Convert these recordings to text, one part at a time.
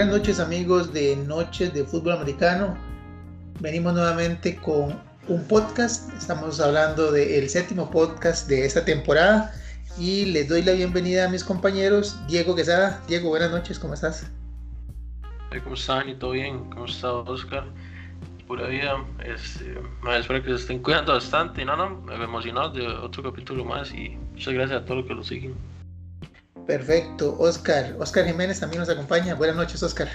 Buenas noches amigos de Noches de Fútbol Americano. Venimos nuevamente con un podcast. Estamos hablando del séptimo podcast de esta temporada y les doy la bienvenida a mis compañeros Diego Quesada. Diego, buenas noches, ¿cómo estás? ¿Cómo están? ¿Y todo bien? ¿Cómo está Oscar? Pura vida. Este, espero que se estén cuidando bastante. No, no, me emocionado de otro capítulo más y muchas gracias a todos los que lo siguen. Perfecto, Oscar. Oscar Jiménez también nos acompaña. Buenas noches, Oscar.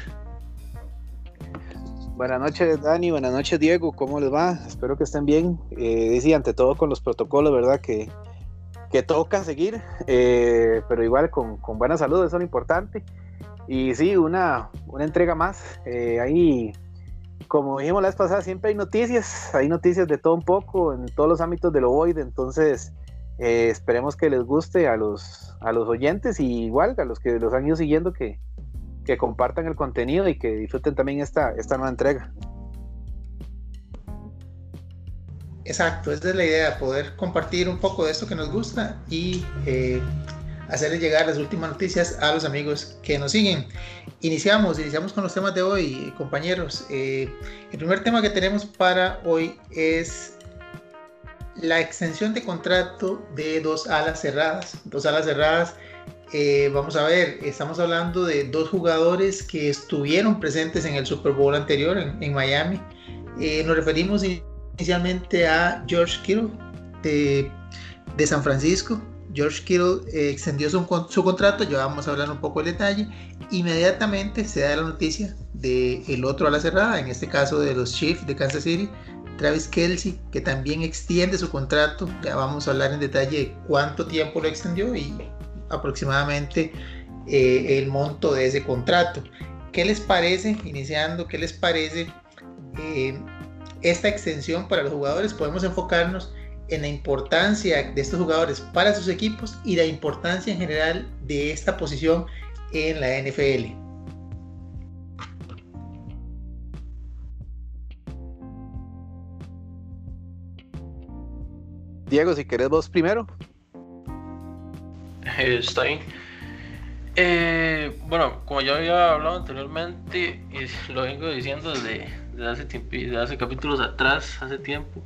Buenas noches, Dani. Buenas noches, Diego. ¿Cómo les va? Espero que estén bien. Eh, ante todo con los protocolos, ¿verdad? Que, que toca seguir, eh, pero igual con, con, buena salud, eso es lo importante. Y sí, una, una entrega más. Eh, ahí, como dijimos la vez pasada, siempre hay noticias. Hay noticias de todo un poco en todos los ámbitos del ovoide. Entonces, eh, esperemos que les guste a los, a los oyentes y igual a los que los han ido siguiendo que, que compartan el contenido y que disfruten también esta, esta nueva entrega. Exacto, esa es la idea, poder compartir un poco de esto que nos gusta y eh, hacerles llegar las últimas noticias a los amigos que nos siguen. Iniciamos, iniciamos con los temas de hoy, compañeros. Eh, el primer tema que tenemos para hoy es la extensión de contrato de dos alas cerradas. Dos alas cerradas, eh, vamos a ver, estamos hablando de dos jugadores que estuvieron presentes en el Super Bowl anterior en, Miami. Eh, nos referimos inicialmente a George Kittle de, San Francisco. George Kittle eh, extendió su, contrato, ya vamos a hablar un poco el detalle. Inmediatamente se da la noticia del el otro ala cerrada, en este caso de los Chiefs de Kansas City, Travis Kelsey, que también extiende su contrato. Ya vamos a hablar en detalle de cuánto tiempo lo extendió y aproximadamente eh, el monto de ese contrato. ¿Qué les parece, iniciando, qué les parece eh, esta extensión para los jugadores? Podemos enfocarnos en la importancia de estos jugadores para sus equipos y la importancia en general de esta posición en la NFL. Diego, si querés vos primero. Está bien. Eh, bueno, como ya había hablado anteriormente, y lo vengo diciendo desde, hace tiempo, desde hace capítulos atrás, hace tiempo,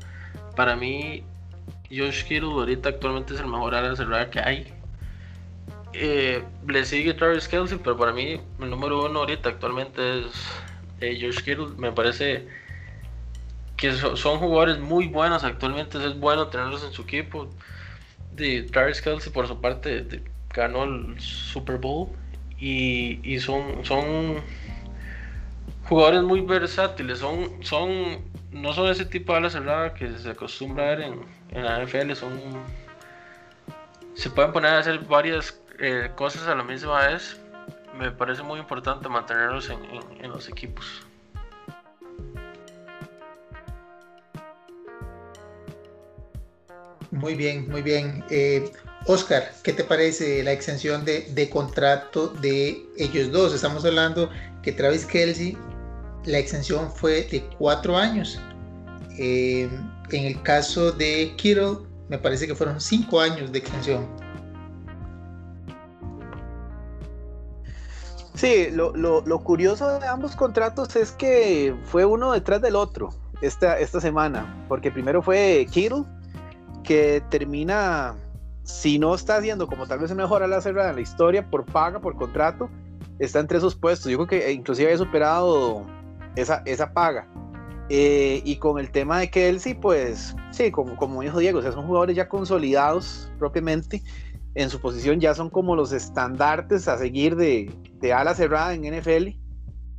para mí Josh Kittle ahorita actualmente es el mejor ala cerrada que hay. Eh, le sigue Travis Kelsey, pero para mí el número uno ahorita actualmente es eh, Josh Kittle. Me parece que son jugadores muy buenos actualmente, es bueno tenerlos en su equipo. De Travis Kelsey por su parte ganó el Super Bowl y, son, son jugadores muy versátiles, son, son, no son ese tipo de ala cerrada que se acostumbra a ver en, la NFL, son, se pueden poner a hacer varias eh, cosas a la misma vez. Me parece muy importante mantenerlos en los equipos. Muy bien, muy bien. Eh, Oscar, ¿qué te parece la extensión de, contrato de ellos dos? Estamos hablando que Travis Kelsey, la extensión fue de cuatro años. Eh, en el caso de Kittle, me parece que fueron cinco años de extensión. Sí, lo, curioso de ambos contratos es que fue uno detrás del otro esta, esta semana, porque primero fue Kittle que termina, si no está haciendo como tal vez se mejora la cerrada en la historia por paga, por contrato, está entre esos puestos. Yo creo que inclusive había superado esa, esa paga. Eh, y con el tema de Kelsey, pues sí, como, como dijo Diego, o son jugadores ya consolidados propiamente en su posición, ya son como los estandartes a seguir de, de ala cerrada en NFL.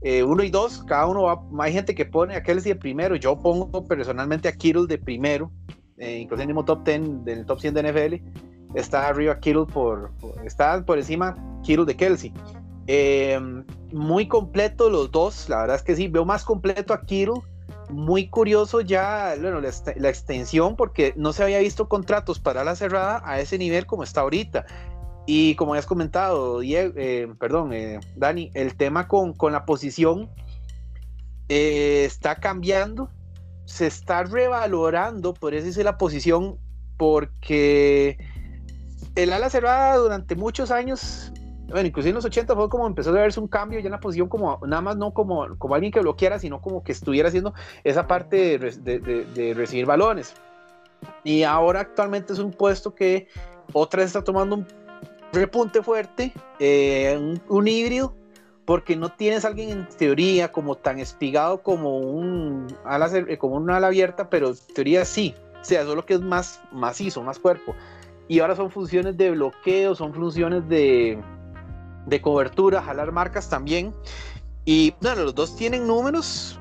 Eh, uno y dos, cada uno va, hay gente que pone a Kelsey de primero, yo pongo personalmente a Kittle de primero, eh, incluso en el mismo top 10, del top 100 de NFL, está arriba Kittle por, está por encima Kittle de Kelsey. Em, muy completo los dos, la verdad es que sí, veo más completo a Kittle. Muy curioso ya bueno, la, extensión porque no se había visto contratos para la cerrada a ese nivel como está ahorita. Y como has comentado, Diego, eh, perdón, eh, Dani, el tema con, con la posición está cambiando se está revalorando, por eso hice la posición, porque el ala cerrada durante muchos años bueno, inclusive en los 80 fue como empezó a verse un cambio ya en la posición como, nada más no como, como alguien que bloqueara, sino como que estuviera haciendo esa parte de, recibir balones. Y ahora actualmente es un puesto que otra vez está tomando un repunte fuerte, eh, un, un, híbrido, porque no tienes alguien en teoría como tan espigado como un ala, como una ala abierta, pero en teoría sí, o sea, solo que es más macizo, más cuerpo. Y ahora son funciones de bloqueo, son funciones de, de cobertura, jalar marcas también. Y bueno, los dos tienen números,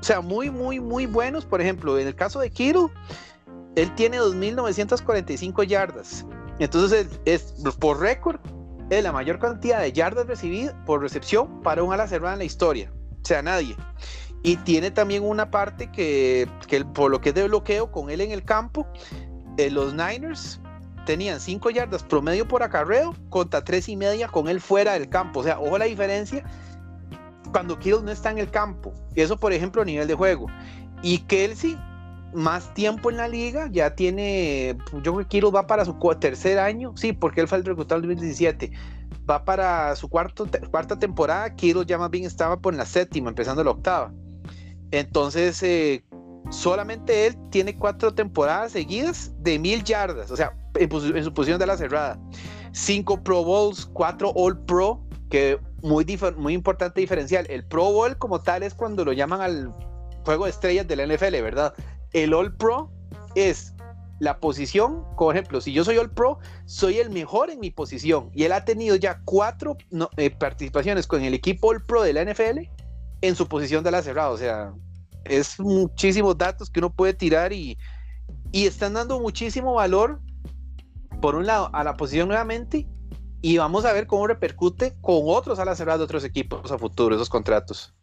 o sea, muy, muy, muy buenos. Por ejemplo, en el caso de Kiro, él tiene 2.945 yardas. Entonces, es, por récord, es la mayor cantidad de yardas recibidas por recepción para un ala cerrada en la historia. O sea, nadie. Y tiene también una parte que, que por lo que es de bloqueo con él en el campo, eh, los Niners tenían 5 yardas promedio por acarreo contra 3 y media con él fuera del campo. O sea, ojo la diferencia cuando Kittle no está en el campo. Eso, por ejemplo, a nivel de juego. Y Kelsey, más tiempo en la liga, ya tiene, yo creo que Kittle va para su tercer año, sí, porque él fue el reclutado en 2017. Va para su cuarto, cuarta temporada, Kittle ya más bien estaba por la séptima, empezando la octava. Entonces, eh, solamente él tiene cuatro temporadas seguidas de mil yardas, o sea, en, su posición de la cerrada. Cinco Pro Bowls, cuatro All Pro, que muy, muy importante diferencial. El Pro Bowl como tal es cuando lo llaman al juego de estrellas de la NFL, ¿verdad? El All Pro es la posición, por ejemplo, si yo soy All Pro, soy el mejor en mi posición. Y él ha tenido ya cuatro eh, participaciones con el equipo All Pro de la NFL en su posición de la cerrada. O sea, es muchísimos datos que uno puede tirar y, y están dando muchísimo valor por un lado, a la posición nuevamente y vamos a ver cómo repercute con otros alas cerradas de otros equipos a futuro esos contratos.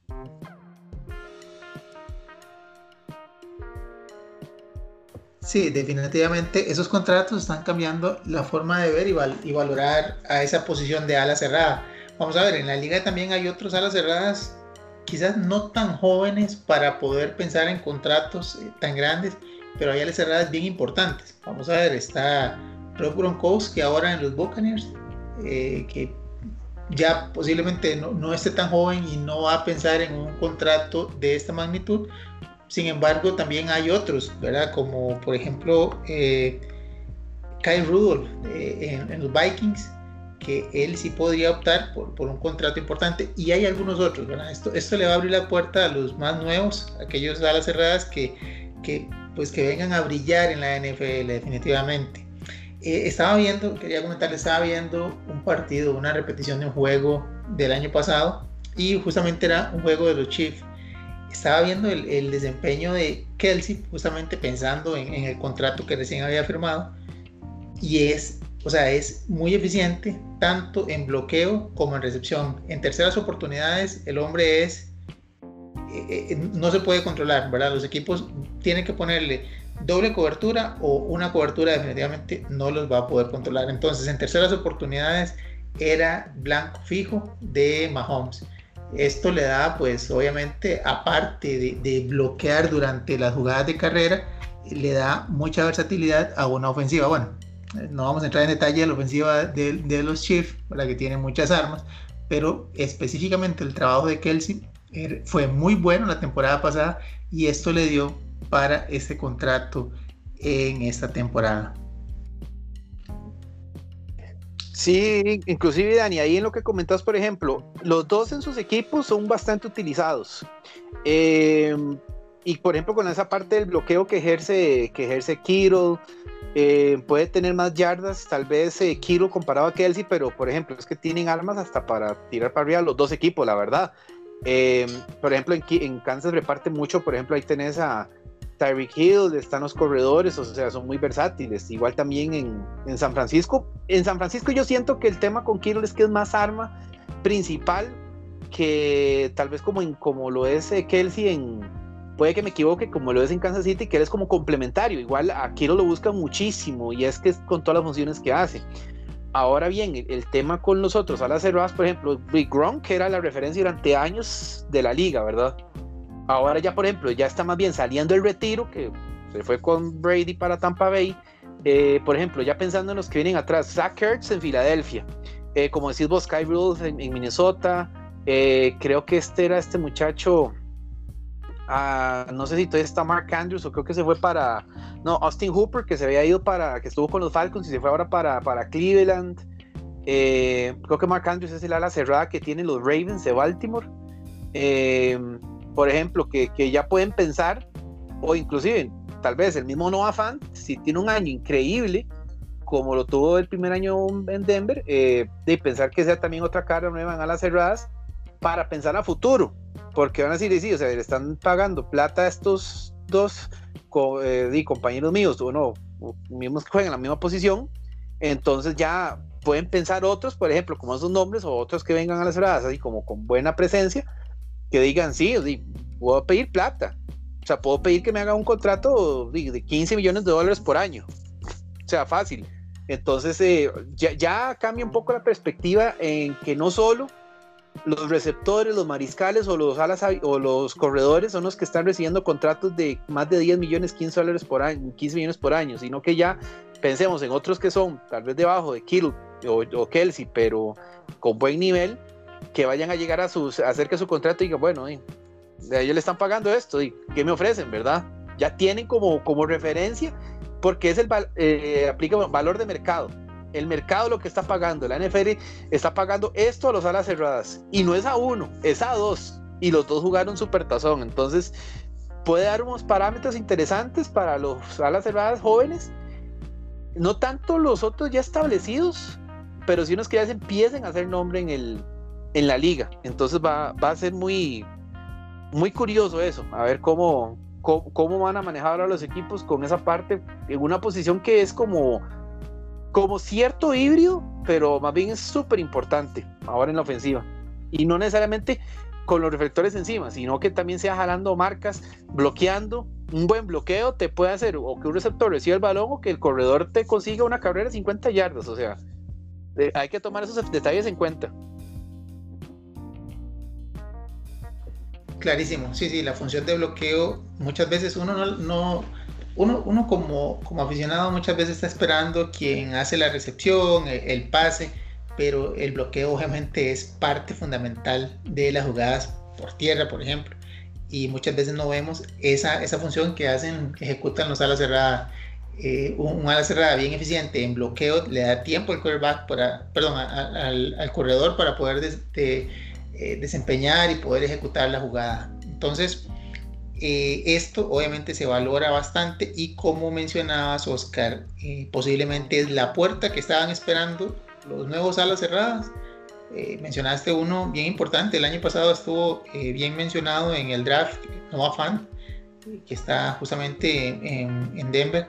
Sí, definitivamente esos contratos están cambiando la forma de ver y, valorar a esa posición de ala cerrada. Vamos a ver, en la liga también hay otros alas cerradas, quizás no tan jóvenes para poder pensar en contratos eh, tan grandes, pero hay alas cerradas bien importantes. Vamos a ver, está Rob Gronkowski ahora en los Buccaneers, eh, que ya posiblemente no, esté tan joven y no va a pensar en un contrato de esta magnitud. Sin embargo, también hay otros, ¿verdad? Como por ejemplo eh, Kyle Rudolph eh, en, los Vikings, que él sí podría optar por, por, un contrato importante. Y hay algunos otros, ¿verdad? Esto, esto le va a abrir la puerta a los más nuevos, aquellos alas cerradas que, que, pues, que vengan a brillar en la NFL definitivamente. Eh, estaba viendo, quería comentarles, estaba viendo un partido, una repetición de un juego del año pasado y justamente era un juego de los Chiefs. Estaba viendo el, desempeño de Kelsey, justamente pensando en, el contrato que recién había firmado y es, o sea, es muy eficiente tanto en bloqueo como en recepción. En terceras oportunidades, el hombre es, eh, eh, no se puede controlar, ¿verdad? Los equipos tienen que ponerle doble cobertura o una cobertura definitivamente no los va a poder controlar. Entonces, en terceras oportunidades era blanco fijo de Mahomes. Esto le da, pues, obviamente, aparte de, bloquear durante las jugadas de carrera, le da mucha versatilidad a una ofensiva. Bueno, no vamos a entrar en detalle de la ofensiva de, los Chiefs, la que tiene muchas armas, pero específicamente el trabajo de Kelsey er, fue muy bueno la temporada pasada y esto le dio para este contrato en esta temporada. Sí, inclusive Dani, ahí en lo que comentas, por ejemplo, los dos en sus equipos son bastante utilizados. Em, y por ejemplo, con esa parte del bloqueo que ejerce, que ejerce Kiro, em, puede tener más yardas, tal vez eh, Kiro comparado a Kelsey, pero por ejemplo, es que tienen armas hasta para tirar para arriba los dos equipos, la verdad. Em, por ejemplo, en, en Kansas reparte mucho, por ejemplo, ahí tenés a, Tyreek Hill, están los corredores, o sea, son muy versátiles. Igual también en, San Francisco. En San Francisco yo siento que el tema con Kittle es que es más arma principal que tal vez como, en, como lo es eh, Kelsey en, puede que me equivoque, como lo es en Kansas City, que él es como complementario. Igual a Kittle lo busca muchísimo y es que es con todas las funciones que hace. Ahora bien, el, tema con los otros las cerradas, por ejemplo, Big Gronk, que era la referencia durante años de la liga, ¿verdad? Ahora ya, por ejemplo, ya está más bien saliendo el retiro, que se fue con Brady para Tampa Bay. Eh, por ejemplo, ya pensando en los que vienen atrás, Zach Ertz en Filadelfia. Eh, como decís vos, Sky Rules en, Minnesota. Eh, creo que este era este muchacho. Ah, no sé si todavía está Mark Andrews o creo que se fue para. No, Austin Hooper, que se había ido para. que estuvo con los Falcons y se fue ahora para, para Cleveland. Creo que Mark Andrews es el ala cerrada que tienen los Ravens de Baltimore. Por ejemplo, que, que, ya pueden pensar, o inclusive, tal vez el mismo Noah Fan, si tiene un año increíble, como lo tuvo el primer año en Denver, eh, de pensar que sea también otra cara nueva en alas cerradas para pensar a futuro, porque van a decir, sí, o sea, le están pagando plata a estos dos eh, compañeros míos, uno mismos que juegan en la misma posición, entonces ya pueden pensar otros, por ejemplo, como esos nombres o otros que vengan a las cerradas, así como con buena presencia, que digan, sí, puedo pedir plata, o sea, puedo pedir que me haga un contrato de 15 millones de dólares por año. O sea, fácil. Entonces eh, ya, cambia un poco la perspectiva en que no solo los receptores, los mariscales o los alas o los corredores son los que están recibiendo contratos de más de 10 millones, 15 dólares por año, 15 millones por año, sino que ya pensemos en otros que son tal vez debajo de Kittle o, Kelsey, pero con buen nivel, que vayan a llegar a, sus, hacer que su contrato diga, bueno, eh, ellos le están pagando esto, y ¿qué me ofrecen, verdad? Ya tienen como, como referencia porque es el eh, aplica valor de mercado. El mercado lo que está pagando, la NFL está pagando esto a los alas cerradas y no es a uno, es a dos y los dos jugaron super tazón. Entonces puede dar unos parámetros interesantes para los alas cerradas jóvenes, no tanto los otros ya establecidos, pero sí unos que ya se empiecen a hacer nombre en el en la liga. Entonces va, a ser muy muy curioso eso, a ver cómo, cómo, van a manejar a los equipos con esa parte en una posición que es como, como cierto híbrido, pero más bien es súper importante ahora en la ofensiva. Y no necesariamente con los reflectores encima, sino que también sea jalando marcas, bloqueando. Un buen bloqueo te puede hacer o que un receptor reciba el balón o que el corredor te consiga una carrera de 50 yardas. O sea, hay que tomar esos detalles en cuenta. Clarísimo, sí, sí, la función de bloqueo, muchas veces uno no, uno, uno como, como aficionado muchas veces está esperando quien hace la recepción, el, pase, pero el bloqueo obviamente es parte fundamental de las jugadas por tierra, por ejemplo, y muchas veces no vemos esa, esa función que hacen, ejecutan los alas cerradas. Eh, un, ala cerrada bien eficiente en bloqueo le da tiempo al quarterback para, perdón, al, corredor para poder de, eh, desempeñar y poder ejecutar la jugada. Entonces, eh, esto obviamente se valora bastante y como mencionabas, Oscar, eh, posiblemente es la puerta que estaban esperando los nuevos alas cerradas. mencionaste uno bien importante, el año pasado estuvo bien mencionado en el draft, Noah Fan, que está justamente en, Denver.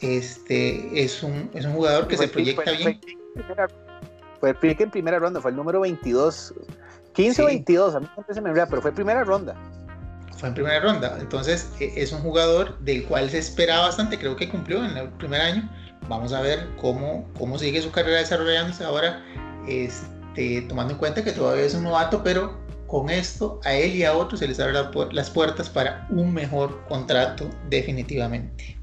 Este es un, es un jugador que se proyecta bien. Fue, fue, en primera ronda, fue el número 22 15 o 22, a mí me se me olvida, pero fue primera ronda. Fue en primera ronda, entonces e, es un jugador del cual se espera bastante, creo que cumplió en el primer año. Vamos a ver cómo, cómo sigue su carrera desarrollándose ahora, este, tomando en cuenta que todavía es un novato, pero con esto a él y a otros se les abren las puertas para un mejor contrato definitivamente.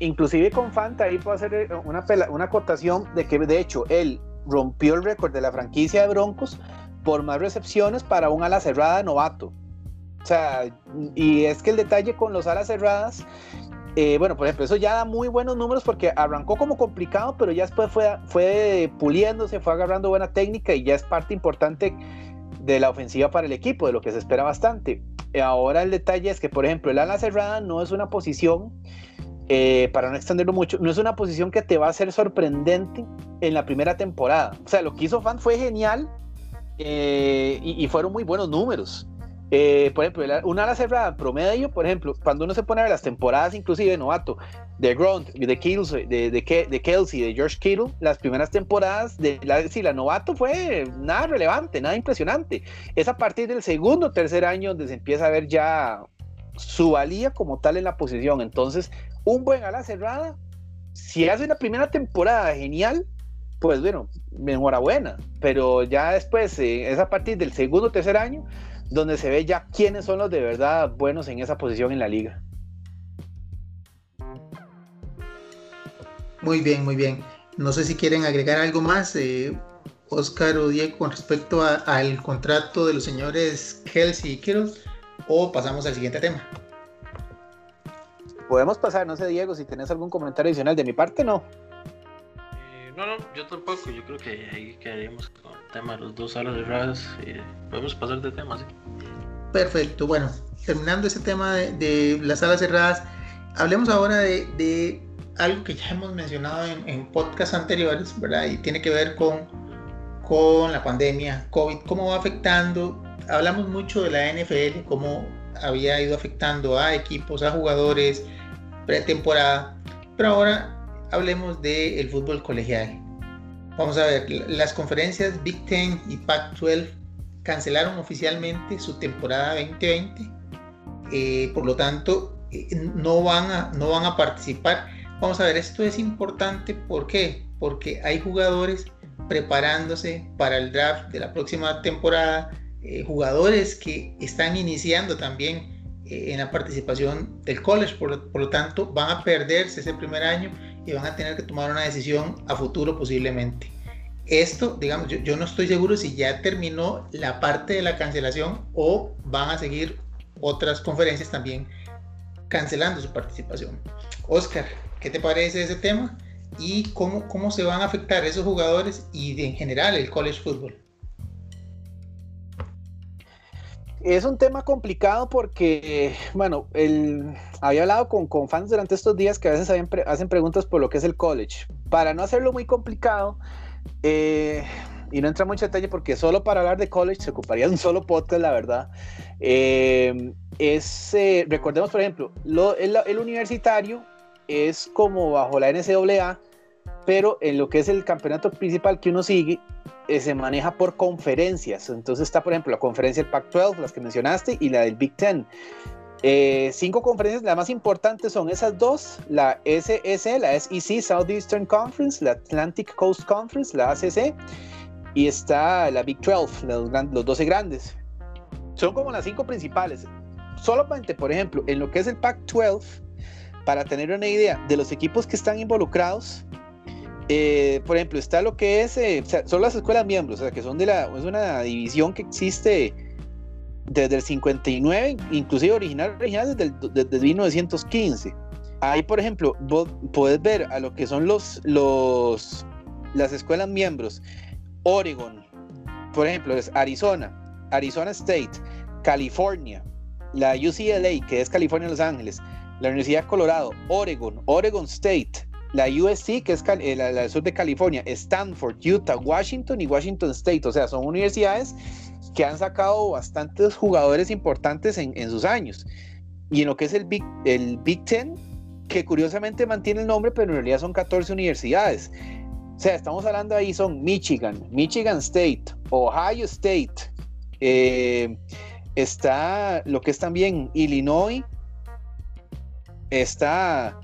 inclusive con Fanta ahí puedo hacer eh, una, una acotación de que de hecho él rompió el récord de la franquicia de Broncos por más recepciones para un ala cerrada novato. O sea, y es que el detalle con los alas cerradas, eh, bueno, por ejemplo, eso ya da muy buenos números porque arrancó como complicado, pero ya después fue, fue puliéndose, fue agarrando buena técnica y ya es parte importante de la ofensiva para el equipo, de lo que se espera bastante. Ahora el detalle es que, por ejemplo, el ala cerrada no es una posición, eh, para no extenderlo mucho, no es una posición que te va a ser sorprendente en la primera temporada. O sea, lo que hizo Fan fue genial eh, y, fueron muy buenos números. Eh, por ejemplo, una ala cerrada promedio, por ejemplo, cuando uno se pone a ver las temporadas, inclusive de novato, de Grunt, de, Kittle, de, de, Kelsey, de George Kittle, las primeras temporadas de la, sí, la novato fue nada relevante, nada impresionante. Es a partir del segundo o tercer año donde se empieza a ver ya su valía como tal en la posición. Entonces, un buen ala cerrada, si hace una primera temporada genial, pues bueno, enhorabuena, pero ya después eh, es a partir del segundo o tercer año donde se ve ya quiénes son los de verdad buenos en esa posición en la liga. Muy bien, muy bien. No sé si quieren agregar algo más. Eh, Oscar o Diego, con respecto al contrato de los señores Kelsey y Kittle, o pasamos al siguiente tema. Podemos pasar, no sé, Diego, si tenés algún comentario adicional de mi parte, no. No, no, yo tampoco. Yo creo que ahí quedaríamos con el tema de los dos alas cerradas. Eh, podemos pasar de tema, sí. Perfecto, bueno, terminando ese tema de, las alas cerradas, hablemos ahora de, algo que ya hemos mencionado en, en podcasts anteriores, ¿verdad? Y tiene que ver con, con la pandemia, COVID, cómo va afectando. Hablamos mucho de la NFL, cómo había ido afectando a equipos, a jugadores, pretemporada, pero ahora hablemos del fútbol colegial. Vamos a ver, las conferencias Big Ten y Pac-12 cancelaron oficialmente su temporada 2020, eh, por lo tanto eh, no, van a, no van a participar. Vamos a ver, esto es importante, ¿por qué? Porque hay jugadores preparándose para el draft de la próxima temporada, eh, jugadores que están iniciando también en la participación del college, por, por, lo tanto van a perderse ese primer año y van a tener que tomar una decisión a futuro posiblemente. Esto, digamos, yo, no estoy seguro si ya terminó la parte de la cancelación o van a seguir otras conferencias también cancelando su participación. Oscar, ¿qué te parece ese tema? ¿Y cómo, cómo se van a afectar esos jugadores y en general el college football? Es un tema complicado porque, bueno, el, había hablado con, fans durante estos días que a veces hacen preguntas por lo que es el college. Para no hacerlo muy complicado, eh, y no entra mucho detalle porque solo para hablar de college se ocuparía un solo podcast, la verdad. Eh, es, eh, recordemos, por ejemplo, lo, el, el, universitario es como bajo la NCAA, pero en lo que es el campeonato principal que uno sigue, eh, se maneja por conferencias. Entonces está, por ejemplo, la conferencia del Pac-12, las que mencionaste, y la del Big Ten. Eh, cinco conferencias, las más importantes son esas dos, la SEC, la SEC, Southeastern Conference, la Atlantic Coast Conference, la ACC, y está la Big 12, los, los 12 grandes. Son como las cinco principales. Solamente, por ejemplo, en lo que es el Pac-12, para tener una idea de los equipos que están involucrados, eh, por ejemplo, está lo que es, eh, son las escuelas miembros, o sea, que son de la, es una división que existe desde el 59, inclusive original, original desde, el, 1915. Ahí, por ejemplo, vos podés ver a lo que son los, los, las escuelas miembros. Oregon, por ejemplo, es Arizona, Arizona State, California, la UCLA, que es California Los Ángeles, la Universidad de Colorado, Oregon, Oregon State, la USC, que es eh, la, sur de California, Stanford, Utah, Washington y Washington State. O sea, son universidades que han sacado bastantes jugadores importantes en, sus años. Y en lo que es el Big, el Big Ten, que curiosamente mantiene el nombre, pero en realidad son 14 universidades. O sea, estamos hablando ahí, son Michigan, Michigan State, Ohio State, eh, está lo que es también Illinois, está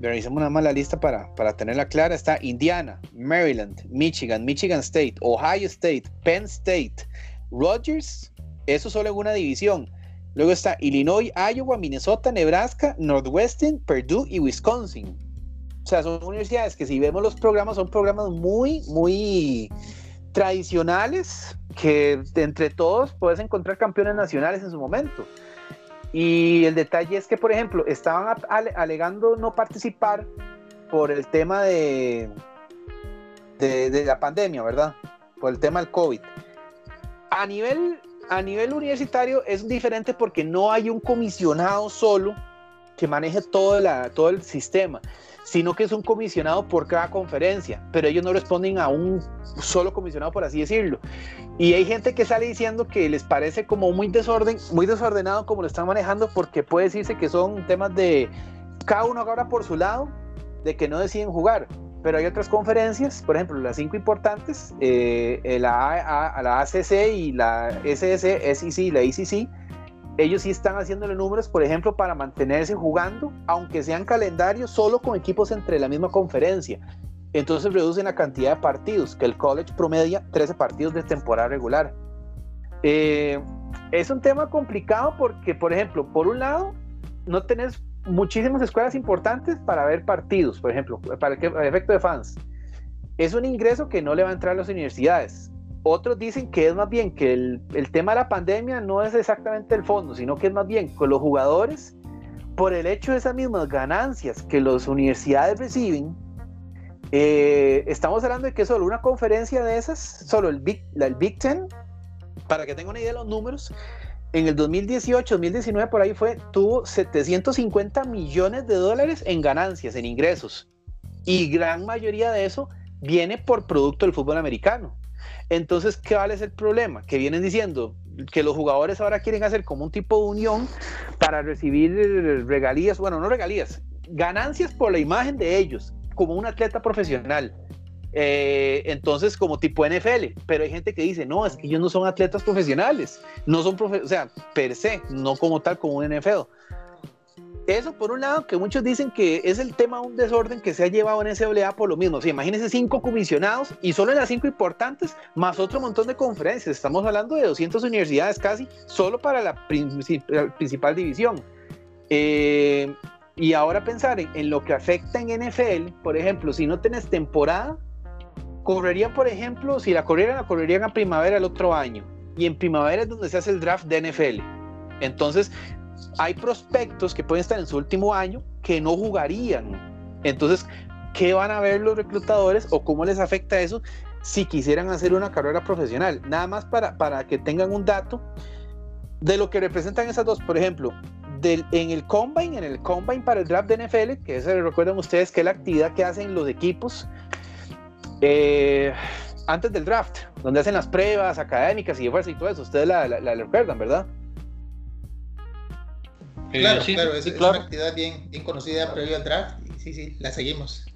Revisemos una mala lista para, para tenerla clara. Está Indiana, Maryland, Michigan, Michigan State, Ohio State, Penn State, Rogers, eso solo en una división. Luego está Illinois, Iowa, Minnesota, Nebraska, Northwestern, Purdue y Wisconsin. O sea, son universidades que si vemos los programas, son programas muy, muy tradicionales que entre todos puedes encontrar campeones nacionales en su momento. Y el detalle es que, por ejemplo, estaban alegando no participar por el tema de, de, la pandemia, ¿verdad? Por el tema del COVID. A nivel, a nivel universitario es diferente porque no hay un comisionado solo que maneje todo, la, todo el sistema sino que es un comisionado por cada conferencia, pero ellos no responden a un solo comisionado, por así decirlo. Y hay gente que sale diciendo que les parece como muy desorden, muy desordenado como lo están manejando, porque puede decirse que son temas de cada uno ahora por su lado, de que no deciden jugar. Pero hay otras conferencias, por ejemplo, las cinco importantes, eh, la, la ACC y la SS, SEC y la ICC, ellos sí están haciéndole números, por ejemplo, para mantenerse jugando, aunque sean calendarios, solo con equipos entre la misma conferencia. Entonces reducen la cantidad de partidos, que el college promedia 13 partidos de temporada regular. Eh, es un tema complicado porque, por ejemplo, por un lado, no tenés muchísimas escuelas importantes para ver partidos, por ejemplo, para el efecto de fans. es un ingreso que no le va a entrar a las universidades. Otros dicen que es más bien que el, el tema de la pandemia no es exactamente el fondo, sino que es más bien con los jugadores, por el hecho de esas mismas ganancias que las universidades reciben, eh, estamos hablando de que solo una conferencia de esas, solo el Big, el Big Ten, para que tengan una idea de los números, en el 2018, 2019 por ahí fue, tuvo 750 millones de dólares en ganancias, en ingresos. Y gran mayoría de eso viene por producto del fútbol americano. Entonces, ¿qué vale es el problema? Que vienen diciendo que los jugadores ahora quieren hacer como un tipo de unión para recibir regalías, bueno, no regalías, ganancias por la imagen de ellos, como un atleta profesional. Eh, entonces, como tipo NFL, pero hay gente que dice, no, es que ellos no son atletas profesionales, no son, profe o sea, per se, no como tal como un NFL. Eso por un lado, que muchos dicen que es el tema de un desorden que se ha llevado en SWA por lo mismo. O imagínense cinco comisionados y solo en las cinco importantes, más otro montón de conferencias. Estamos hablando de 200 universidades casi, solo para la, principal división. Eh, y ahora pensar en, lo que afecta en NFL, por ejemplo, si no tenés temporada, correrían, por ejemplo, si la corrieran, la correrían a primavera el otro año. Y en primavera es donde se hace el draft de NFL. Entonces, hay prospectos que pueden estar en su último año que no jugarían. Entonces, ¿qué van a ver los reclutadores o cómo les afecta eso si quisieran hacer una carrera profesional? Nada más para, para que tengan un dato de lo que representan esas dos. Por ejemplo, en el combine, en el combine para el draft de NFL, que eso recuerdan ustedes que es la actividad que hacen los equipos eh, antes del draft, donde hacen las pruebas académicas y fuerza y todo eso. Ustedes la, la, recuerdan, ¿verdad? Eh, claro, sí, claro, es, una actividad bien, bien conocida previo al draft. Sí, sí, la seguimos.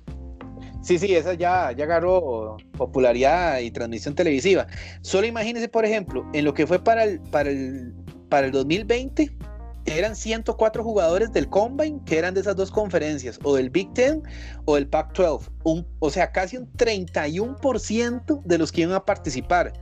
Sí, sí, esa ya, ya agarró popularidad y transmisión televisiva. Solo imagínense, por ejemplo, en lo que fue para el, para el, para el 2020, eran 104 jugadores del Combine que eran de esas dos conferencias, o del Big Ten o del Pac-12. O sea, casi un 31% de los que iban a participar.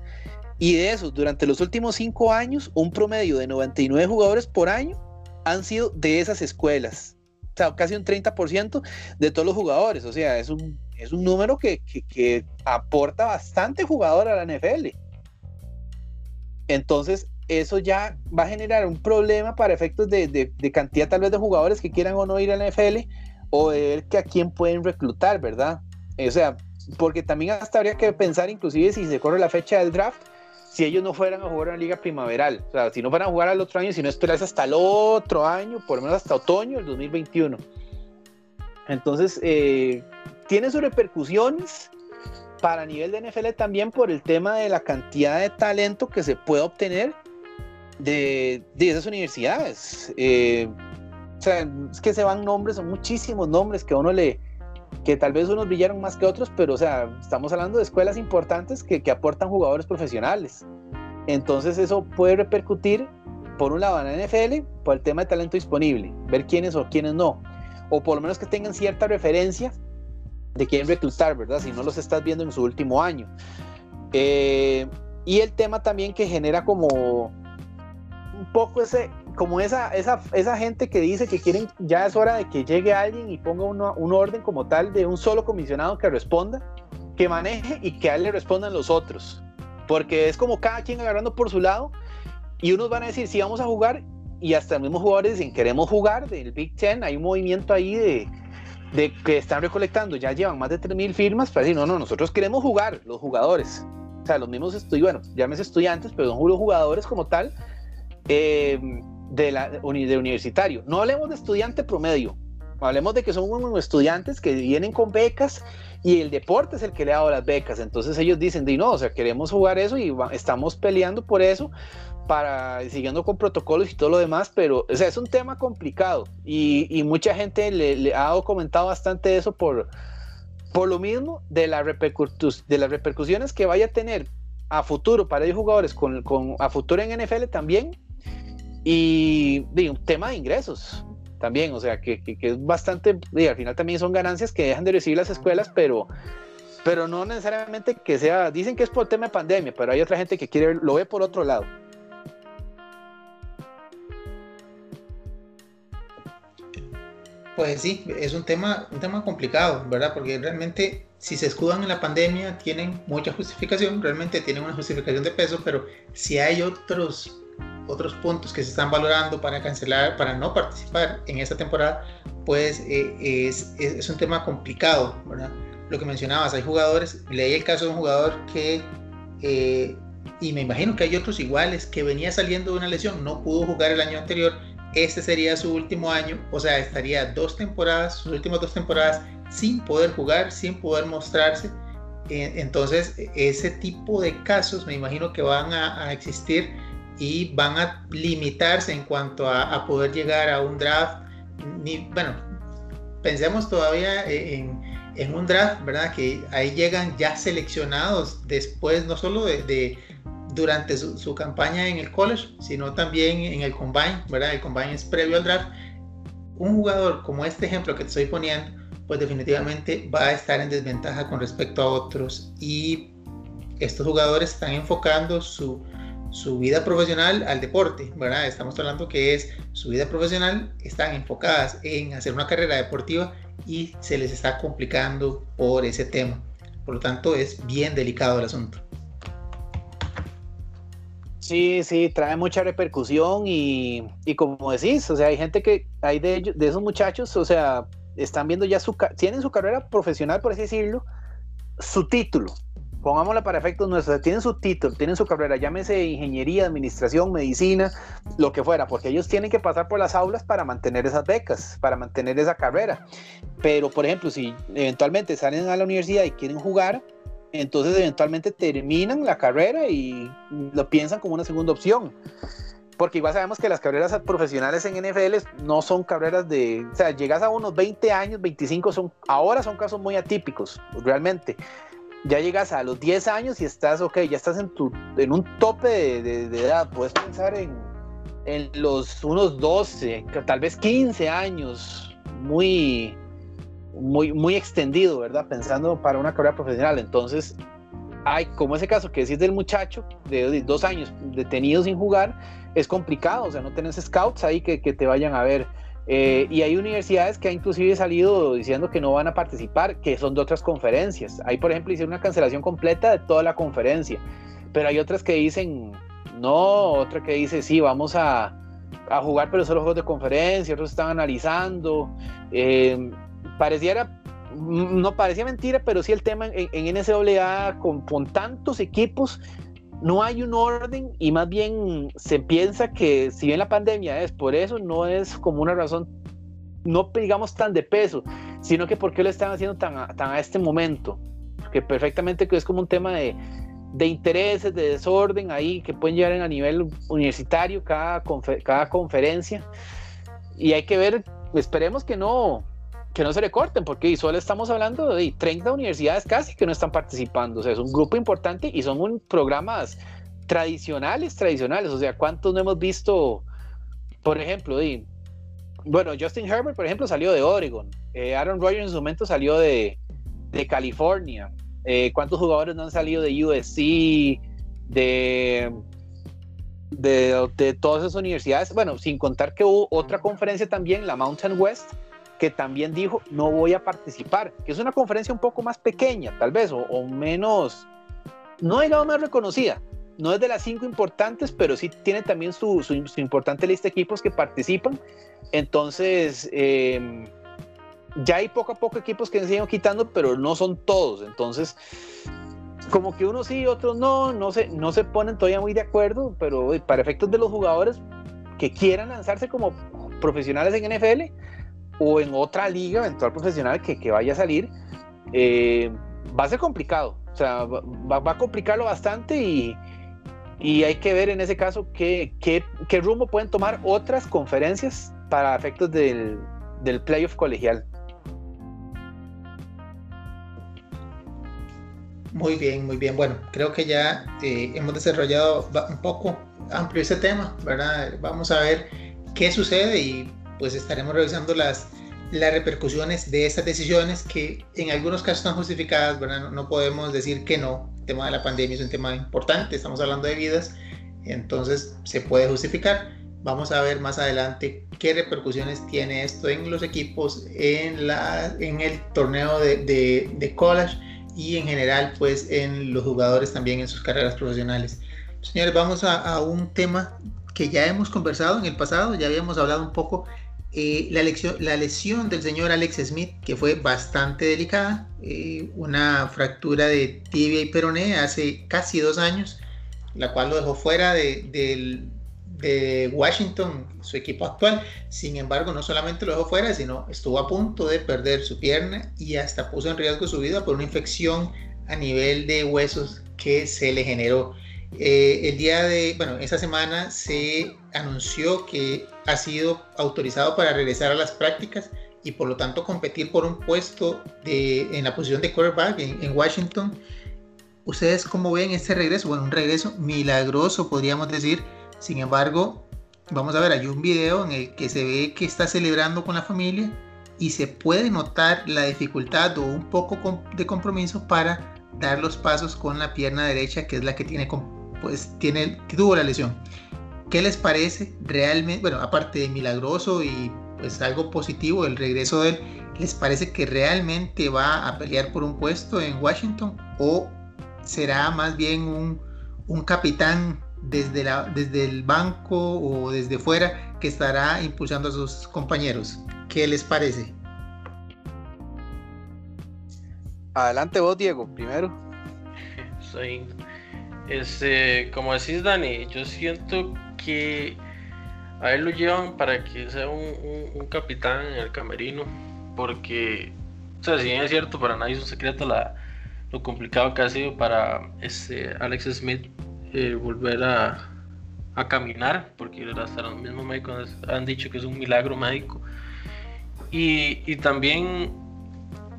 Y de esos, durante los últimos cinco años, un promedio de 99 jugadores por año han sido de esas escuelas. O sea, casi un 30% de todos los jugadores. O sea, es un, es un número que, que, aporta bastante jugador a la NFL. Entonces, eso ya va a generar un problema para efectos de, cantidad tal vez de jugadores que quieran o no ir a la NFL o de ver que a quién pueden reclutar, ¿verdad? O sea, porque también hasta habría que pensar inclusive si se corre la fecha del draft, si ellos no fueran a jugar en la liga primaveral, o sea, si no fueran a jugar al otro año, si no esperas hasta el otro año, por lo menos hasta otoño del 2021. Entonces, eh, tiene sus repercusiones para nivel de NFL también por el tema de la cantidad de talento que se puede obtener de, esas universidades. Eh, o sea, es que se van nombres, son muchísimos nombres que a uno le, que tal vez unos brillaron más que otros, pero o sea, estamos hablando de escuelas importantes que, que aportan jugadores profesionales. Entonces eso puede repercutir, por un lado, en la NFL, por el tema de talento disponible, ver quiénes o quiénes no, o por lo menos que tengan cierta referencia de quién reclutar, ¿verdad? Si no los estás viendo en su último año. Eh, y el tema también que genera como un poco ese, como esa, esa, esa gente que dice que quieren, ya es hora de que llegue alguien y ponga un orden como tal de un solo comisionado que responda, que maneje y que a él le respondan los otros. Porque es como cada quien agarrando por su lado y unos van a decir, sí, vamos a jugar y hasta los mismos jugadores dicen, queremos jugar del Big Ten, hay un movimiento ahí de, de que están recolectando, ya llevan más de 3.000 firmas para decir, no, no, nosotros queremos jugar, los jugadores. O sea, los mismos estudiantes, bueno, llámese estudiantes, pero son jugadores como tal, eh, de, la, de universitario. No hablemos de estudiante promedio, hablemos de que son unos estudiantes que vienen con becas y el deporte es el que le ha dado las becas. Entonces ellos dicen, de no, o sea, queremos jugar eso y estamos peleando por eso para siguiendo con protocolos y todo lo demás, pero o sea, es un tema complicado y, mucha gente le, ha comentado bastante eso por, por lo mismo de, la de las repercusiones que vaya a tener a futuro para ellos jugadores con, con a futuro en NFL también y un tema de ingresos también, o sea, que, que, es bastante, al final también son ganancias que dejan de recibir las escuelas, pero, pero no necesariamente que sea, dicen que es por el tema de pandemia, pero hay otra gente que quiere, lo ve por otro lado. Pues sí, es un tema, un tema complicado, ¿verdad? Porque realmente si se escudan en la pandemia tienen mucha justificación, realmente tienen una justificación de peso, pero si hay otros otros puntos que se están valorando para cancelar, para no participar en esta temporada, pues eh, es, es, un tema complicado, ¿verdad? Lo que mencionabas, hay jugadores, leí el caso de un jugador que, eh, y me imagino que hay otros iguales, que venía saliendo de una lesión, no pudo jugar el año anterior, este sería su último año, o sea, estaría dos temporadas, sus últimas dos temporadas, sin poder jugar, sin poder mostrarse. Eh, entonces, ese tipo de casos me imagino que van a, a existir y van a limitarse en cuanto a, poder llegar a un draft. Ni, bueno, pensemos todavía en, en, un draft, ¿verdad? Que ahí llegan ya seleccionados después, no solo de, durante su, campaña en el college, sino también en el combine, ¿verdad? El combine es previo al draft. Un jugador como este ejemplo que te estoy poniendo, pues definitivamente va a estar en desventaja con respecto a otros y estos jugadores están enfocando su, su vida profesional al deporte, ¿verdad? Estamos hablando que es su vida profesional, están enfocadas en hacer una carrera deportiva y se les está complicando por ese tema. Por lo tanto, es bien delicado el asunto. Sí, sí, trae mucha repercusión y, como decís, o sea, hay gente que, hay de, de esos muchachos, o sea, están viendo ya su, tienen su carrera profesional, por así decirlo, su título, pongámosla para efectos nuestros, tienen su título, tienen su carrera, llámese ingeniería, administración, medicina, lo que fuera, porque ellos tienen que pasar por las aulas para mantener esas becas, para mantener esa carrera. Pero, por ejemplo, si eventualmente salen a la universidad y quieren jugar, entonces eventualmente terminan la carrera y lo piensan como una segunda opción. Porque igual sabemos que las carreras profesionales en NFL no son carreras de, o sea, llegas a unos 20 años, 25, son, ahora son casos muy atípicos, realmente ya llegas a los 10 años y estás, ok, ya estás en, tu, en un tope de, edad, puedes pensar en, en, los unos 12, tal vez 15 años, muy, muy, muy extendido, ¿verdad? Pensando para una carrera profesional. Entonces, hay como ese caso que decís del muchacho de dos años detenido sin jugar, es complicado, o sea, no tenés scouts ahí que, que te vayan a ver eh, y hay universidades que han inclusive salido diciendo que no van a participar, que son de otras conferencias. Hay, por ejemplo, hicieron una cancelación completa de toda la conferencia, pero hay otras que dicen no, otra que dice sí, vamos a, a jugar, pero solo juegos de conferencia, otros están analizando. Eh, pareciera, no parecía mentira, pero sí el tema en, en NCAA con tantos equipos no hay un orden y más bien se piensa que si bien la pandemia es por eso, no es como una razón, no digamos tan de peso, sino que por qué lo están haciendo tan a, este momento, que perfectamente que es como un tema de, de intereses, de desorden ahí que pueden llegar a nivel universitario cada, cada conferencia. Y hay que ver, esperemos que no, que no se le corten, porque solo estamos hablando de 30 universidades casi que no están participando, o sea, es un grupo importante y son un, programas tradicionales, tradicionales, o sea, ¿cuántos no hemos visto, por ejemplo, de, bueno, Justin Herbert, por ejemplo, salió de Oregon, eh, Aaron Rodgers en su momento salió de, de California, eh, ¿cuántos jugadores no han salido de USC, de, de, de todas esas universidades? Bueno, sin contar que hubo otra conferencia también, la Mountain West, que también dijo no voy a participar, que es una conferencia un poco más pequeña, tal vez, o, menos, no digamos más reconocida, no es de las cinco importantes, pero sí tiene también su, su, importante lista de equipos que participan. Entonces, em, ya hay poco a poco equipos que se siguen quitando, pero no son todos. Entonces, como que unos sí, otros no, no se, no se ponen todavía muy de acuerdo, pero para efectos de los jugadores que quieran lanzarse como profesionales en NFL, o en otra liga eventual profesional que, que vaya a salir, eh, va a ser complicado. O sea, va, va a complicarlo bastante y, y, hay que ver en ese caso qué, qué, qué, rumbo pueden tomar otras conferencias para efectos del, del playoff colegial. Muy bien, muy bien. Bueno, creo que ya eh, hemos desarrollado un poco amplio ese tema, ¿verdad? Vamos a ver qué sucede y pues estaremos revisando las, las repercusiones de estas decisiones que en algunos casos están justificadas, ¿verdad? No, podemos decir que no. El tema de la pandemia es un tema importante, estamos hablando de vidas, entonces se puede justificar, Vamos a ver más adelante qué repercusiones tiene esto en los equipos, en, la, en el torneo de, de, college y en general pues en los jugadores también en sus carreras profesionales. Señores, vamos a, a un tema que ya hemos conversado en el pasado, ya habíamos hablado un poco eh, la, la, lesión del señor Alex Smith, que fue bastante delicada, eh, una fractura de tibia y peroné hace casi dos años, la cual lo dejó fuera de, de Washington, su equipo actual. Sin embargo, no solamente lo dejó fuera, sino estuvo a punto de perder su pierna y hasta puso en riesgo su vida por una infección a nivel de huesos que se le generó. Eh, el día de, bueno, esa semana se anunció que ha sido autorizado para regresar a las prácticas y por lo tanto competir por un puesto de, en la posición de quarterback en, Washington. ¿Ustedes cómo ven este regreso? Bueno, un regreso milagroso, podríamos decir. Sin embargo, vamos a ver, hay un video en el que se ve que está celebrando con la familia y se puede notar la dificultad o un poco de compromiso para dar los pasos con la pierna derecha, que es la que tiene pues tiene, tuvo la lesión. ¿Qué les parece realmente? Bueno, aparte de milagroso y pues algo positivo el regreso de él, ¿les parece que realmente va a pelear por un puesto en Washington o será más bien un, un capitán desde, la, desde el banco o desde fuera que estará impulsando a sus compañeros? ¿Qué les parece? Adelante vos, Diego, primero. Soy este, como decís Dani, yo siento que a él lo llevan para que sea un, capitán en el camerino, porque, o sea, si bien es cierto, para nadie es un secreto la, lo complicado que ha sido para este Alex Smith eh, volver a, a, caminar, porque hasta los mismos médicos han dicho que es un milagro médico. Y, y también,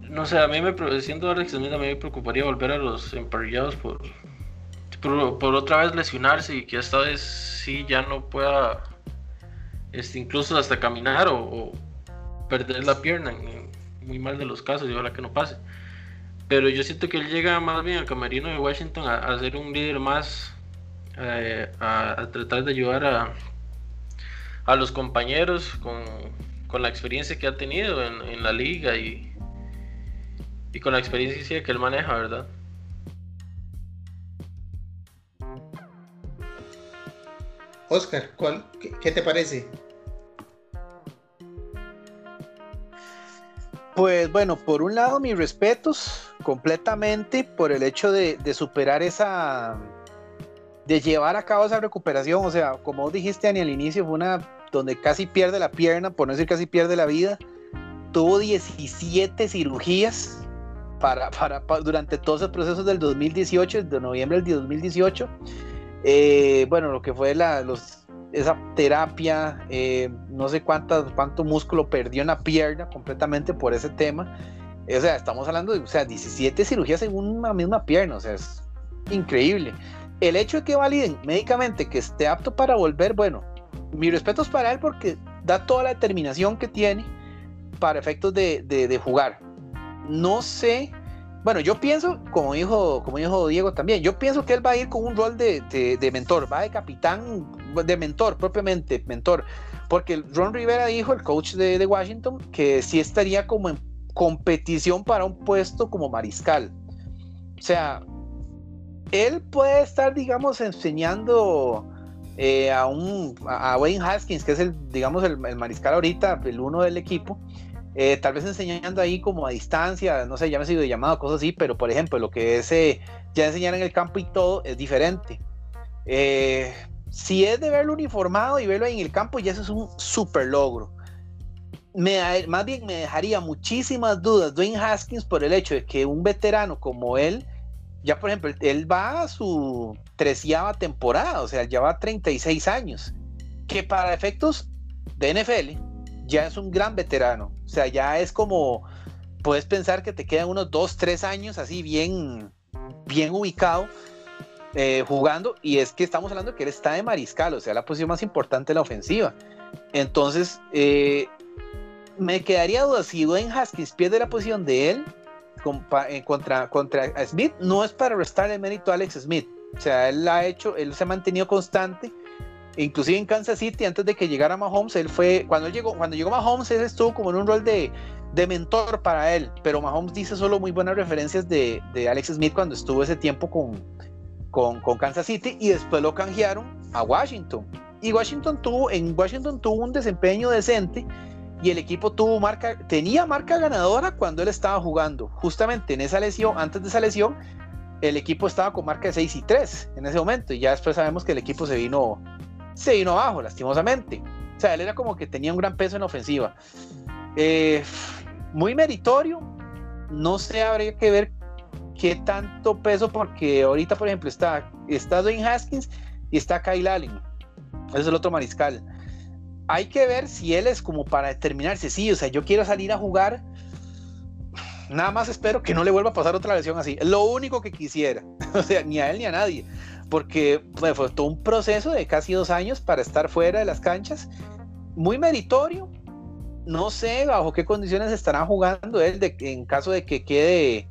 no sé, a mí me, siendo Alex Smith, a mí me preocuparía volver a los emparrillados por por, otra vez lesionarse y que esta vez sí ya no pueda este, incluso hasta caminar o, perder la pierna en muy mal de los casos y ojalá que no pase pero yo siento que él llega más bien al camerino de Washington a, ser un líder más eh, a, tratar de ayudar a, a los compañeros con, con, la experiencia que ha tenido en, en la liga y, y con la experiencia que él maneja, ¿verdad? Oscar, ¿cuál, qué, te parece? Pues bueno, por un lado mis respetos completamente por el hecho de, superar esa, de llevar a cabo esa recuperación, o sea, como dijiste Ani al inicio, fue una donde casi pierde la pierna, por no decir casi pierde la vida, tuvo 17 cirugías para, durante todos los procesos del 2018, de noviembre del 2018 eh, bueno, lo que fue la, los, esa terapia, eh, no sé cuántas, cuánto músculo perdió en la pierna completamente por ese tema. o sea, estamos hablando de o sea, 17 cirugías en una misma pierna, o sea, es increíble. El hecho de que validen médicamente que esté apto para volver, bueno, mis respetos para él porque da toda la determinación que tiene para efectos de, de, de jugar. No sé bueno, yo pienso, como dijo, como dijo Diego también, yo pienso que él va a ir con un rol de, de, mentor, va de capitán, de mentor, propiamente, mentor. Porque Ron Rivera dijo, el coach de, de Washington, que sí estaría como en competición para un puesto como mariscal. O sea, él puede estar, digamos, enseñando eh, a un a Wayne Haskins, que es el, digamos, el, el, mariscal ahorita, el uno del equipo, eh, tal vez enseñando ahí como a distancia, no sé, ya me sido llamado, cosas así, pero por ejemplo, lo que es eh, ya enseñar en el campo y todo es diferente. Eh, si es de verlo uniformado y verlo ahí en el campo, ya eso es un super logro. Me, más bien me dejaría muchísimas dudas Dwayne Haskins por el hecho de que un veterano como él, ya por ejemplo, él va a su treceava temporada, o sea, ya va 36 años, que para efectos de NFL ya es un gran veterano. O sea, ya es como, puedes pensar que te quedan unos dos, tres años así bien, bien ubicado eh, jugando. Y es que estamos hablando que él está de mariscal, o sea, la posición más importante en la ofensiva. Entonces, eh, me quedaría duda si Dwayne Haskins pierde la posición de él en contra, contra Smith, no es para restarle mérito a Alex Smith. O sea, él ha hecho, él se ha mantenido constante inclusive en Kansas City, antes de que llegara Mahomes, él fue, cuando llegó, cuando llegó Mahomes, él estuvo como en un rol de, mentor para él, pero Mahomes dice solo muy buenas referencias de, de Alex Smith cuando estuvo ese tiempo con, con, con, Kansas City y después lo canjearon a Washington. Y Washington tuvo, en Washington tuvo un desempeño decente y el equipo tuvo marca, tenía marca ganadora cuando él estaba jugando. Justamente en esa lesión, antes de esa lesión, el equipo estaba con marca de 6 y 3 en ese momento. Y ya después sabemos que el equipo se vino, se vino abajo, lastimosamente. O sea, él era como que tenía un gran peso en ofensiva. Eh, muy meritorio. No sé, habría que ver qué tanto peso, porque ahorita, por ejemplo, está, está Dwayne Haskins y está Kyle Allen. Ese es el otro mariscal. Hay que ver si él es como para determinarse, sí, o sea, yo quiero salir a jugar. Nada más espero que no le vuelva a pasar otra lesión así. Lo único que quisiera. O sea, ni a él ni a nadie. Porque pues, fue todo un proceso de casi dos años para estar fuera de las canchas. Muy meritorio, no sé bajo qué condiciones estará jugando él de, en caso de que quede.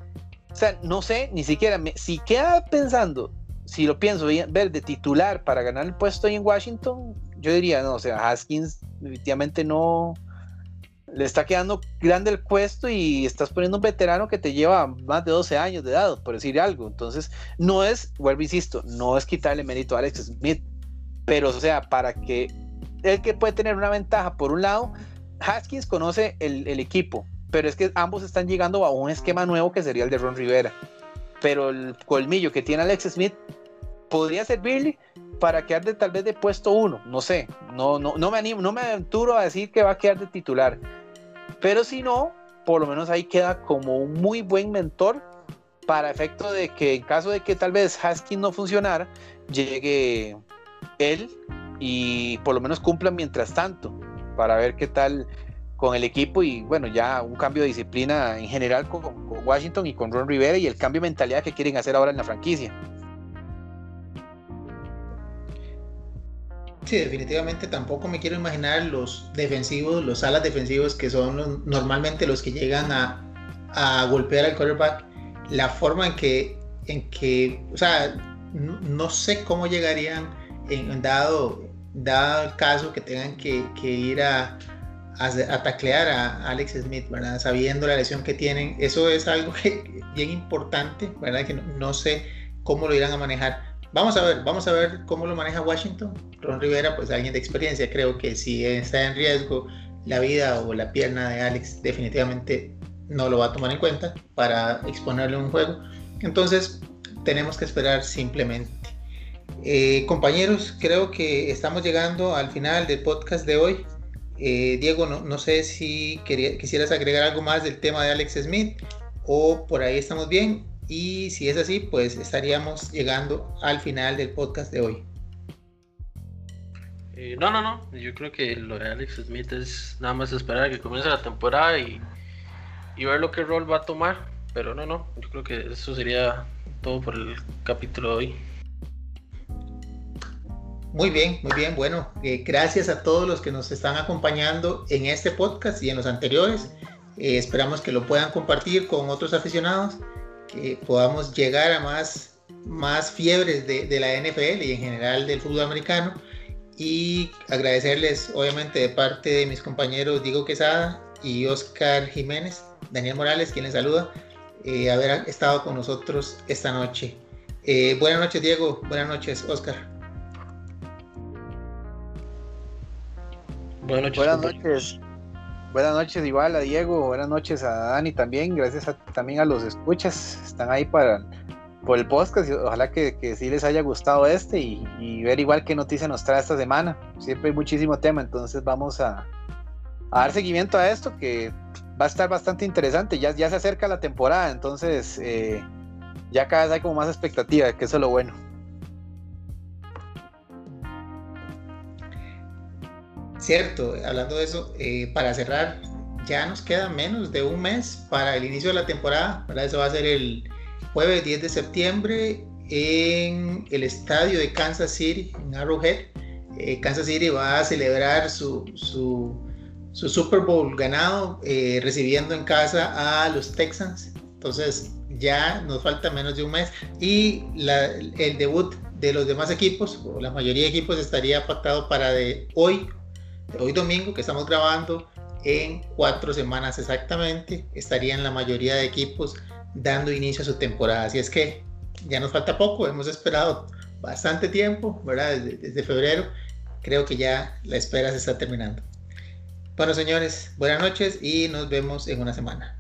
O sea, no sé, ni siquiera. si queda pensando, si lo pienso ver de titular para ganar el puesto ahí en Washington, yo diría, no, o sea, Haskins definitivamente no. Le está quedando grande el puesto y estás poniendo un veterano que te lleva más de 12 años de edad, por decir algo. Entonces, no es, vuelvo insisto, no es quitarle mérito a Alex Smith, pero o sea, para que él que puede tener una ventaja por un lado, Haskins conoce el, equipo, pero es que ambos están llegando a un esquema nuevo que sería el de Ron Rivera. Pero el colmillo que tiene Alex Smith podría servirle para quedar de tal vez de puesto uno, no sé, no, no, no me animo, no me aventuro a decir que va a quedar de titular, pero si no, por lo menos ahí queda como un muy buen mentor para efecto de que en caso de que tal vez Haskins no funcionara, llegue él y por lo menos cumpla mientras tanto para ver qué tal con el equipo y bueno, ya un cambio de disciplina en general con, Washington y con Ron Rivera y el cambio de mentalidad que quieren hacer ahora en la franquicia. Sí, definitivamente tampoco me quiero imaginar los defensivos, los alas defensivos que son normalmente los que llegan a, a, golpear al quarterback, la forma en que, en que o sea, no, sé cómo llegarían en dado dado el caso que tengan que, ir a, a, taclear a Alex Smith, ¿verdad? Sabiendo la lesión que tienen, eso es algo bien importante, ¿verdad? Que no, sé cómo lo irán a manejar. Vamos a ver, vamos a ver cómo lo maneja Washington. Ron Rivera, pues alguien de experiencia, creo que si está en riesgo la vida o la pierna de Alex, definitivamente no lo va a tomar en cuenta para exponerle un juego. Entonces, tenemos que esperar simplemente. Eh, compañeros, creo que estamos llegando al final del podcast de hoy. Eh, Diego, no, sé si quisieras agregar algo más del tema de Alex Smith o por ahí estamos bien. Y si es así, pues estaríamos llegando al final del podcast de hoy. Eh, no, no, no. Yo creo que lo de Alex Smith es nada más esperar a que comience la temporada y, y ver lo que rol va a tomar. Pero no, no. Yo creo que eso sería todo por el capítulo de hoy. Muy bien, muy bien. Bueno, eh, gracias a todos los que nos están acompañando en este podcast y en los anteriores. Eh, esperamos que lo puedan compartir con otros aficionados, que podamos llegar a más, más fiebres de, de la NFL y en general del fútbol americano. Y agradecerles, obviamente, de parte de mis compañeros Diego Quesada y Oscar Jiménez, Daniel Morales, quien les saluda, eh, haber estado con nosotros esta noche. buenas noches, Diego. Buenas noches, Oscar. Buenas noches. Buenas noches. Igual a Diego, buenas noches a Dani también, gracias también a los escuchas, están ahí para por el podcast y ojalá que, que sí les haya gustado este y, ver igual qué noticia nos trae esta semana. Siempre hay muchísimo tema, entonces vamos a, dar seguimiento a esto que va a estar bastante interesante. Ya, ya se acerca la temporada, entonces eh, ya cada vez hay como más expectativa, que eso es lo bueno. Cierto, hablando de eso, eh, para cerrar, ya nos queda menos de un mes para el inicio de la temporada, ¿verdad? Eso va a ser el jueves 10 de septiembre en el estadio de Kansas City, en Arrowhead. Eh, Kansas City va a celebrar su, su, Super Bowl ganado, eh, recibiendo en casa a los Texans. Entonces ya nos falta menos de un mes y el debut de los demás equipos, o la mayoría de equipos estaría pactado para de hoy, hoy domingo, que estamos grabando, en cuatro semanas exactamente, estarían la mayoría de equipos dando inicio a su temporada. Así es que ya nos falta poco, hemos esperado bastante tiempo, ¿verdad? Desde, febrero, creo que ya la espera se está terminando. Bueno, señores, buenas noches y nos vemos en una semana.